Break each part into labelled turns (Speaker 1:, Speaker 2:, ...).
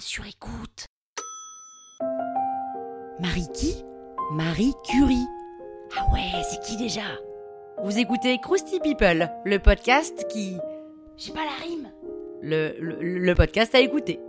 Speaker 1: sur écoute. Marie qui? Marie Curie. Ah ouais, c'est qui déjà?
Speaker 2: Vous écoutez Krusty People, le podcast qui.
Speaker 1: J'ai pas la rime.
Speaker 2: Le, le, le podcast à écouter.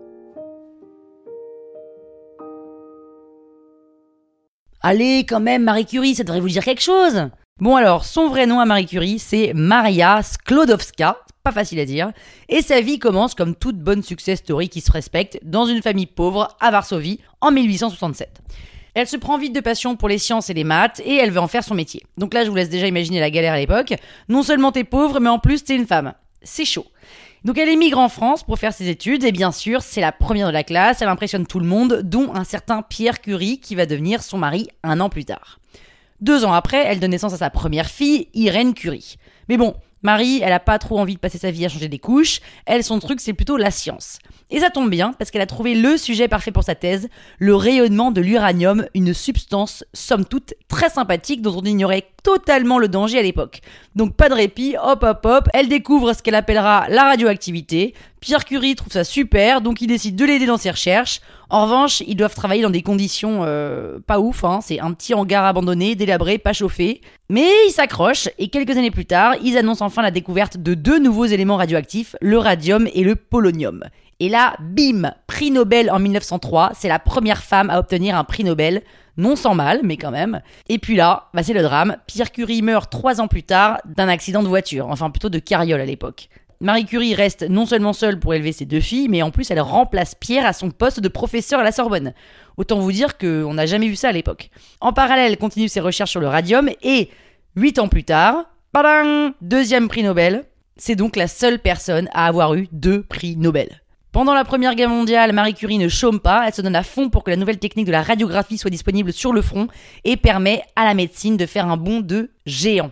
Speaker 1: Allez, quand même, Marie Curie, ça devrait vous dire quelque chose.
Speaker 2: Bon alors, son vrai nom à Marie Curie, c'est Maria Sklodowska, pas facile à dire, et sa vie commence comme toute bonne success story qui se respecte dans une famille pauvre à Varsovie en 1867. Elle se prend vite de passion pour les sciences et les maths et elle veut en faire son métier. Donc là, je vous laisse déjà imaginer la galère à l'époque. Non seulement t'es pauvre, mais en plus t'es une femme. C'est chaud. Donc elle émigre en France pour faire ses études et bien sûr, c'est la première de la classe, elle impressionne tout le monde, dont un certain Pierre Curie qui va devenir son mari un an plus tard. Deux ans après, elle donne naissance à sa première fille, Irène Curie. Mais bon, Marie, elle a pas trop envie de passer sa vie à changer des couches, elle, son truc, c'est plutôt la science. Et ça tombe bien, parce qu'elle a trouvé le sujet parfait pour sa thèse, le rayonnement de l'uranium, une substance, somme toute, très sympathique dont on ignorait totalement le danger à l'époque. Donc pas de répit, hop hop hop, elle découvre ce qu'elle appellera la radioactivité. Pierre Curie trouve ça super, donc il décide de l'aider dans ses recherches. En revanche, ils doivent travailler dans des conditions euh, pas ouf, hein. c'est un petit hangar abandonné, délabré, pas chauffé. Mais ils s'accrochent, et quelques années plus tard, ils annoncent enfin la découverte de deux nouveaux éléments radioactifs, le radium et le polonium. Et là, bim, prix Nobel en 1903, c'est la première femme à obtenir un prix Nobel, non sans mal, mais quand même. Et puis là, bah c'est le drame, Pierre Curie meurt trois ans plus tard d'un accident de voiture, enfin plutôt de carriole à l'époque. Marie Curie reste non seulement seule pour élever ses deux filles, mais en plus elle remplace Pierre à son poste de professeur à la Sorbonne. Autant vous dire qu'on n'a jamais vu ça à l'époque. En parallèle, elle continue ses recherches sur le radium et, huit ans plus tard, padang, deuxième prix Nobel. C'est donc la seule personne à avoir eu deux prix Nobel. Pendant la Première Guerre mondiale, Marie Curie ne chôme pas, elle se donne à fond pour que la nouvelle technique de la radiographie soit disponible sur le front et permet à la médecine de faire un bond de géant.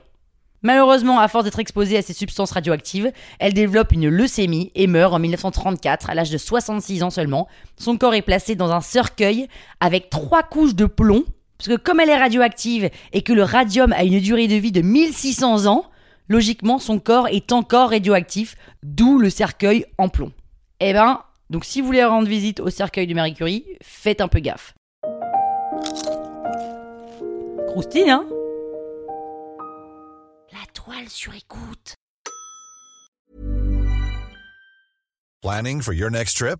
Speaker 2: Malheureusement, à force d'être exposée à ces substances radioactives, elle développe une leucémie et meurt en 1934 à l'âge de 66 ans seulement. Son corps est placé dans un cercueil avec trois couches de plomb, parce que comme elle est radioactive et que le radium a une durée de vie de 1600 ans, logiquement son corps est encore radioactif, d'où le cercueil en plomb. Eh ben, donc si vous voulez rendre visite au cercueil de Marie Curie, faites un peu gaffe. Croustille, hein?
Speaker 1: La toile sur écoute.
Speaker 3: Planning for your next trip?